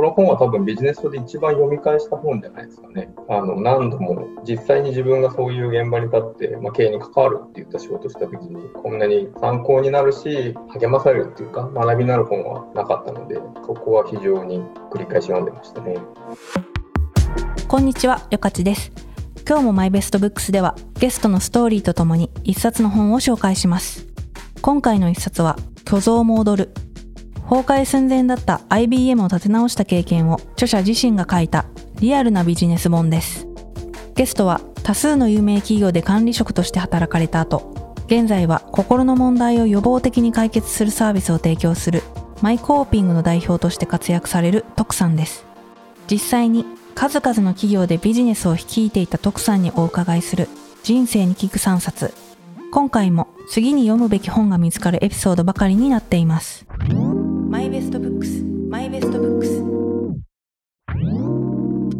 この本は多分ビジネス書で一番読み返した本じゃないですかね。あの何度も実際に自分がそういう現場に立って、まあ、経営に関わるって言った仕事した時にこんなに参考になるし励まされるっていうか学びになる本はなかったのでそこは非常に繰り返し読んでましたね。こんにちは、よかちです。今日もマイベストブックスではゲストのストーリーとともに一冊の本を紹介します。今回の一冊は虚像モードル崩壊寸前だった IBM を立て直した経験を著者自身が書いたリアルなビジネス本です。ゲストは多数の有名企業で管理職として働かれた後、現在は心の問題を予防的に解決するサービスを提供するマイコーピングの代表として活躍される徳さんです。実際に数々の企業でビジネスを率いていた徳さんにお伺いする人生に聞く3冊。今回も次に読むべき本が見つかるエピソードばかりになっています。マイベストブックス。マイベストブックス。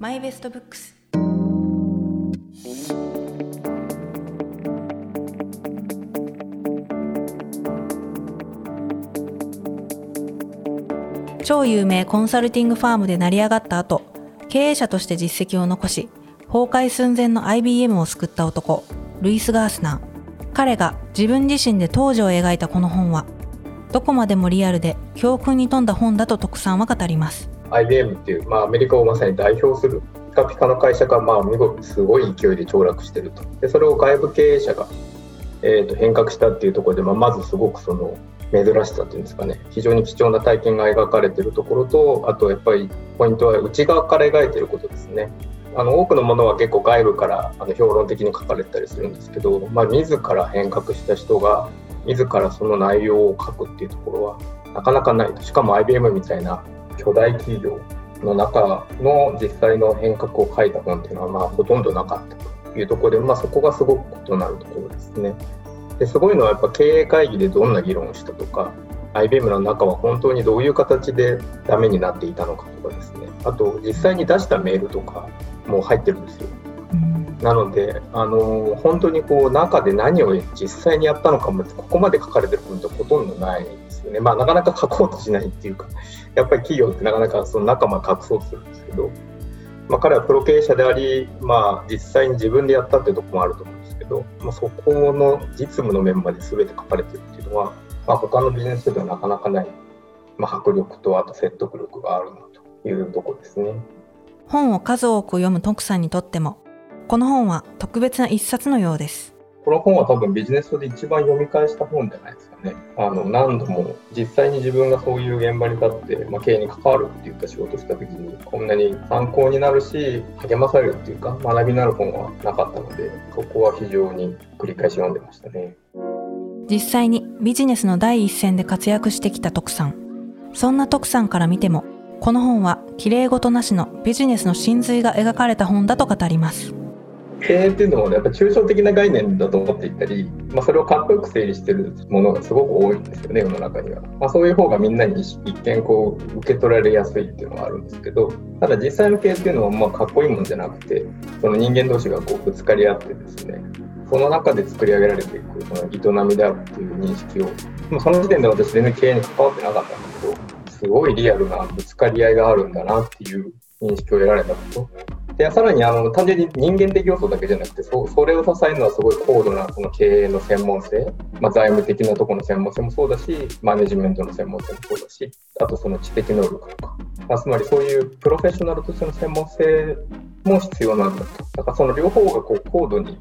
マイベストブックス。超有名コンサルティングファームで成り上がった後経営者として実績を残し崩壊寸前の IBM を救った男ルイス・ガースナー。彼が自分自身で当時を描いたこの本はどこまでもリアルで教訓に富んだ本だと徳さんは語ります。IBM っていう、まあ、アメリカをまさに代表するピカピカの会社が、まあ、見事すごい勢いで凋落してると。でそれを外部経営者が、えー、と変革したっていうところで、まあ、まずすごくその珍しさっていうんですかね。非常に貴重な体験が描かれてるところとあとやっぱりポイントは内側から描いてることですね。あの多くのものは結構外部からあの評論的に書かれたりするんですけど、まあ、自ら変革した人が自らその内容を書くっていうところはなかなかないしかも IBM みたいな巨大企業の中の実際の変革を書いた本っていうのはまあほとんどなかったというところで、まあ、そこがすごく異なるところですね。ですごいのはやっぱ経営会議でどんな議論をしたとか IBM の中は本当にどういう形でダメになっていたのかとかですねあと実際に出したメールとかも入ってるんですよ。なので、あの本当にこう中で何を実際にやったのかもここまで書かれてる部分ってほとんどないですよね。まあ、なかなか書こうとしないっていうか やっぱり企業ってなかなかその仲間隠そうとするんですけど、まあ、彼はプロ経営者であり、まあ、実際に自分でやったっていうところもあると思うんですけど、まあ、そこの実務の面まで全て書かれてるっていうのは、まあ、他のビジネスではなかなかない、まあ、迫力とあと説得力があるなというところですね。本を数多く読む徳さんにとってもこの本は特別な一冊のようです。この本は多分ビジネス書で一番読み返した本じゃないですかね。あの何度も実際に自分がそういう現場に立って、まあ、経営に関わるっていった仕事をした時にこんなに参考になるし励まされるっていうか学びになる本はなかったのでそこは非常に繰り返し読んでましたね。実際にビジネスの第一線で活躍してきた徳さん。そんな徳さんから見てもこの本は綺麗事なしのビジネスの真髄が描かれた本だと語ります。経営っていうのも、やっぱ抽象的な概念だと思っていたり、まあ、それをかっこよく整理してるものがすごく多いんですよね世の中には、まあ、そういう方がみんなに一見こう受け取られやすいっていうのがあるんですけどただ実際の経営っていうのはまあかっこいいもんじゃなくてその人間同士がこうぶつかり合ってですねその中で作り上げられていくその営みであるっていう認識を、まあ、その時点で私全然経営に関わってなかったんだけどすごいリアルなぶつかり合いがあるんだなっていう認識を得られたこと。でさらにあの単純に人間的要素だけじゃなくてそそれを支えるのはすごい高度なその経営の専門性、まあ、財務的なところの専門性もそうだしマネジメントの専門性もそうだしあとその知的能力とか、まあ、つまりそういうプロフェッショナルとしての専門性も必要なんだと。だからその両方がこう高度に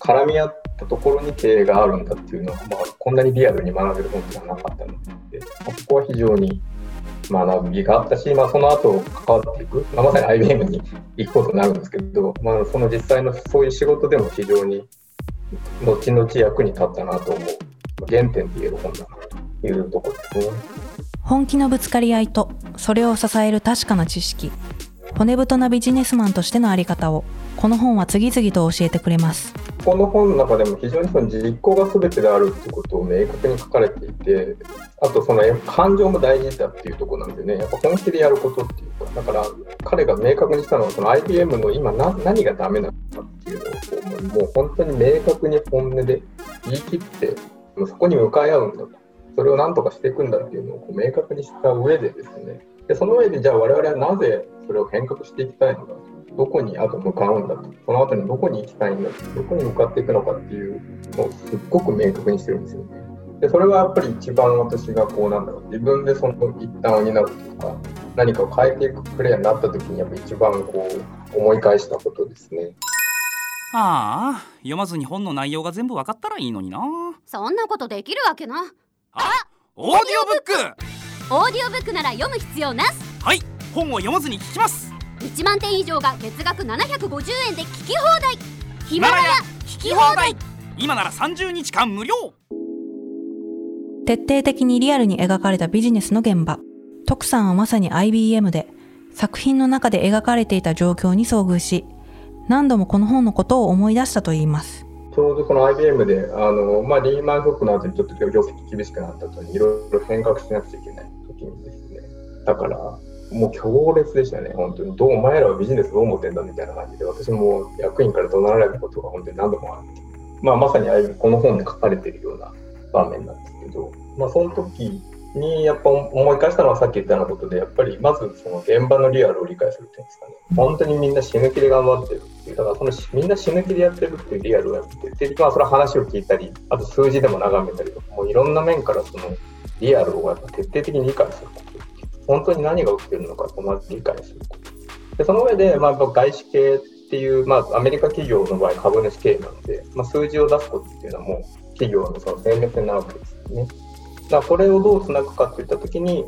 絡み合ったところに経営があるんだっていうのは、まあ、こんなにリアルに学べる本ではなかったので、まあ、ここは非常に学びがあったし、まあ、その後関わっていく、まあ、まさに IBM に行くことになるんですけど、まあ、その実際のそういう仕事でも非常に後々役に立ったなと思う。原点と言える本だなというところですね。本気のぶつかり合いとそれを支える確かな知識。骨太なビジネスマンとしての在り方をこの本は次々と教えてくれます。この本の中でも非常にその実行が全てであるってことを明確に書かれていてあとその感情も大事だっていうところなんでねやっぱ本気でやることっていうかだから彼が明確にしたのはその IBM の今何がダメなのかっていうのをもう本当に明確に本音で言い切ってもうそこに向かい合うんだと。それを何とかしていくんだっていうのをこう明確にした上でですね。でその上でじゃあ我々はなぜそれを変革していきたいのか。どこにあと向かうんだと。その後にどこに行きたいんだとどこに向かっていくのかっていうのをすっごく明確にしてるんですよね。でそれはやっぱり一番私がこうなんだろう。自分でその一端を担うとか何かを変えていくプレイヤーになった時にやっぱ一番こう思い返したことですね。ああ読まずに本の内容が全部分かったらいいのにな。そんなことできるわけな。あオーディオブック。オーディオブックなら読む必要なし。はい本を読まずに聞きます1万点以上が月額750円で聞き放題ヒマラヤ聞き放題今なら30日間無料徹底的にリアルに描かれたビジネスの現場。徳さんはまさに IBM で作品の中で描かれていた状況に遭遇し、何度もこの本のことを思い出したといいます。ちょうどこの IBM であの、まあ、リーマンショックの後にちょっと業績厳しくなった後にいろいろ変革しなくちゃいけない時にですねだからもう強烈でしたね本当に。どうお前らはビジネスどう思ってんだみたいな感じで私も役員から怒鳴られたことが本当に何度もあって、まあ、まさにああいうこの本で書かれているような場面なんですけど、まあ、その時にやっぱ思い返したのはさっき言ったようなことでやっぱりまずその現場のリアルを理解するっていうんですかね。本当にみんな死ぬ気で頑張ってるっていう。だからそのみんな死ぬ気でやってるっていうリアルをやっててまあそれは話を聞いたりあと数字でも眺めたりとかもういろんな面からそのリアルをやっぱ徹底的に理解すること。本当に何が起きてるのかをまず理解することでその上で、まあ、外資系っていう、まあ、アメリカ企業の場合株主経営なので、まあ、数字を出すことっていうのはもう企業のその戦略なわけですよね。だからこれをどうつなぐかっていったときに、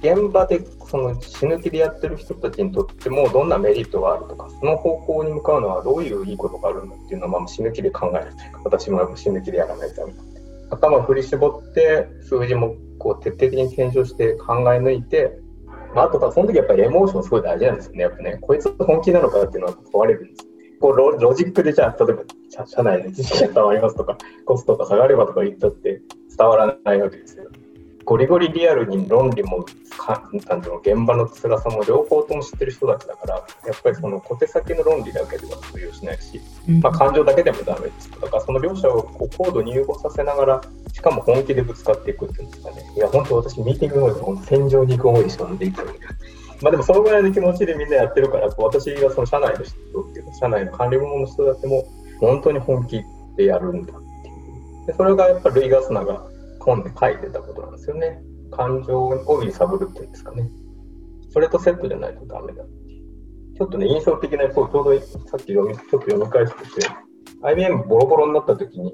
現場でその死ぬ気でやってる人たちにとってもどんなメリットがあるとか、その方向に向かうのはどういういいことがあるんだっていうのはまあ死ぬ気で考えるというか、私も死ぬ気でやらないとダメだって。頭を振り絞って、数字もこう徹底的に検証して考え抜いて、まあ、あとその時やっぱりエモーションすごい大事なんですよね。やっぱね、こいつ本気なのかっていうのは問われるんです。こうロロジックでじゃあ、例えば社社内で知識が伝わりますとか、コストが下がればとか言ったって伝わらないわけですよ。ゴリゴリリアルに論理もかなんていうの現場の辛さも両方とも知ってる人たちだからやっぱりその小手先の論理だけでは通用しないし、まあ、感情だけでもダメですだからその両者をこう高度に融合させながらしかも本気でぶつかっていくっていうんですかね。いや本当私ミーティングの方で戦場に行く思いしかできないまあでもそのぐらいの気持ちでみんなやってるからこう私がその社内の人っていうか社内の管理部門の人たちも本当に本気でやるんだっていう。でそれがやっぱルイ・ガスナが本で書いてたことなんですよね。感情を揺さぶるっていうんですかね。それとセットじゃないとダメだ。ちょっとね、印象的な、そうちょうどさっき読み、ちょっと読み返してて、IBM ボロボロになった時に、や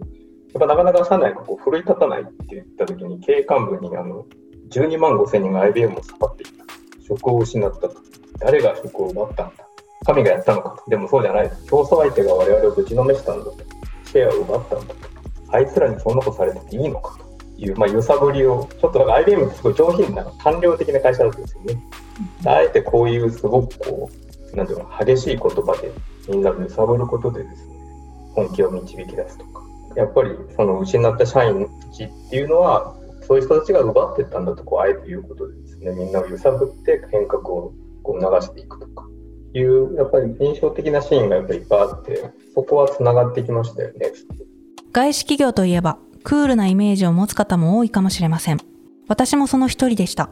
っぱなかなか社内がこう奮い立たないって言った時に、経営幹部にあの12万5千人が IBM をさばっていた。職を失ったと。誰が職を奪ったんだ神がやったのか。でもそうじゃない。競争相手が我々をぶちのめしたんだと。シェアを奪ったんだと。あいつらにそんなことされてていいのかと。いう、まあ、揺さぶりを、ちょっとなんか IBM ってすごい上品な官僚的な会社だったんですよね。あえてこういうすごくこう、なんていうの、激しい言葉でみんなを揺さぶることでですね、本気を導き出すとか。やっぱりその失った社員たちっていうのは、そういう人たちが奪ってったんだとこうあえて言うことでですね、みんなを揺さぶって変革をこう流していくとか。いう、やっぱり印象的なシーンがやっぱりいっぱいあって、そこは繋がってきましたよね。外資企業といえば、クールなイメージを持つ方も多いかもしれません。私もその一人でした。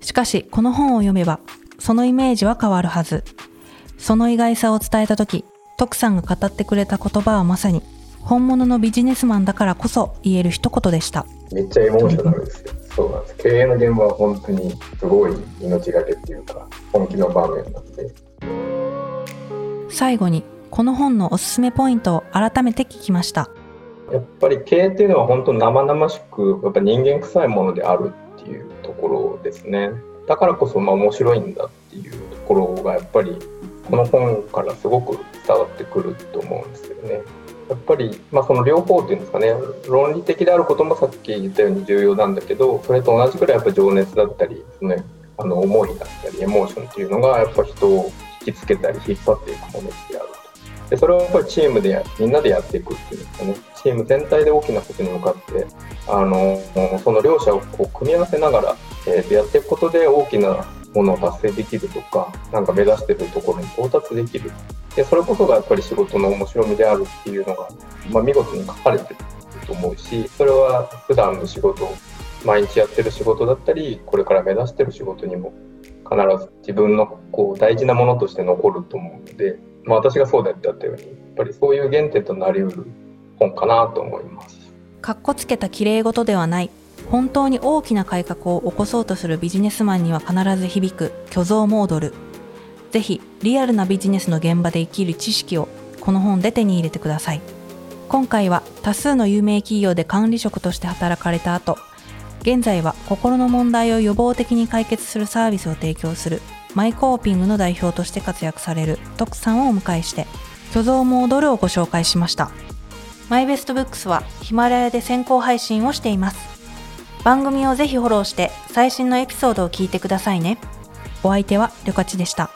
しかし、この本を読めば、そのイメージは変わるはず。その意外さを伝えたとき、徳さんが語ってくれた言葉はまさに、本物のビジネスマンだからこそ言える一言でした。めっちゃエモーショナルですよ。そうなんです。経営の現場は本当にすごい命がけっていうか、本気の場面なので。最後に、この本のおすすめポイントを改めて聞きました。やっぱり経営っていうのは本当生々しくやっぱ人間臭いものであるっていうところですね。だからこそまあ面白いんだっていうところがやっぱりこの本からすごく伝わってくると思うんですよね。やっぱり、まあ、その両方っていうんですかね論理的であることもさっき言ったように重要なんだけどそれと同じくらいやっぱ情熱だったりですねあの思いだったりエモーションっていうのがやっぱ人を引きつけたり引っ張っていくものであると。でそれをやっぱりチームでやみんなでやっていくっていうんですかねチーム全体で大きなことに向かってあのその両者をこう組み合わせながら、えー、やっていくことで大きなものを達成できるとかなんか目指しているところに到達できる。でそれこそがやっぱり仕事の面白みであるっていうのが、まあ、見事に書かれてると思うしそれは普段の仕事毎日やってる仕事だったりこれから目指してる仕事にも必ず自分のこう大事なものとして残ると思うので、まあ、私がそうだったようにやっぱりそういう原点となりうる本かなと思います。かっこつけた綺麗事ではない。本当に大きな改革を起こそうとするビジネスマンには必ず響く虚像モードル。ぜひリアルなビジネスの現場で生きる知識をこの本で手に入れてください。今回は多数の有名企業で管理職として働かれた後現在は心の問題を予防的に解決するサービスを提供する。マイコーピングの代表として活躍される徳さんをお迎えして虚像も踊るをご紹介しました。マイベストブックスはヒマラヤで先行配信をしています。番組をぜひフォローして最新のエピソードを聞いてくださいね。お相手はりょかちでした。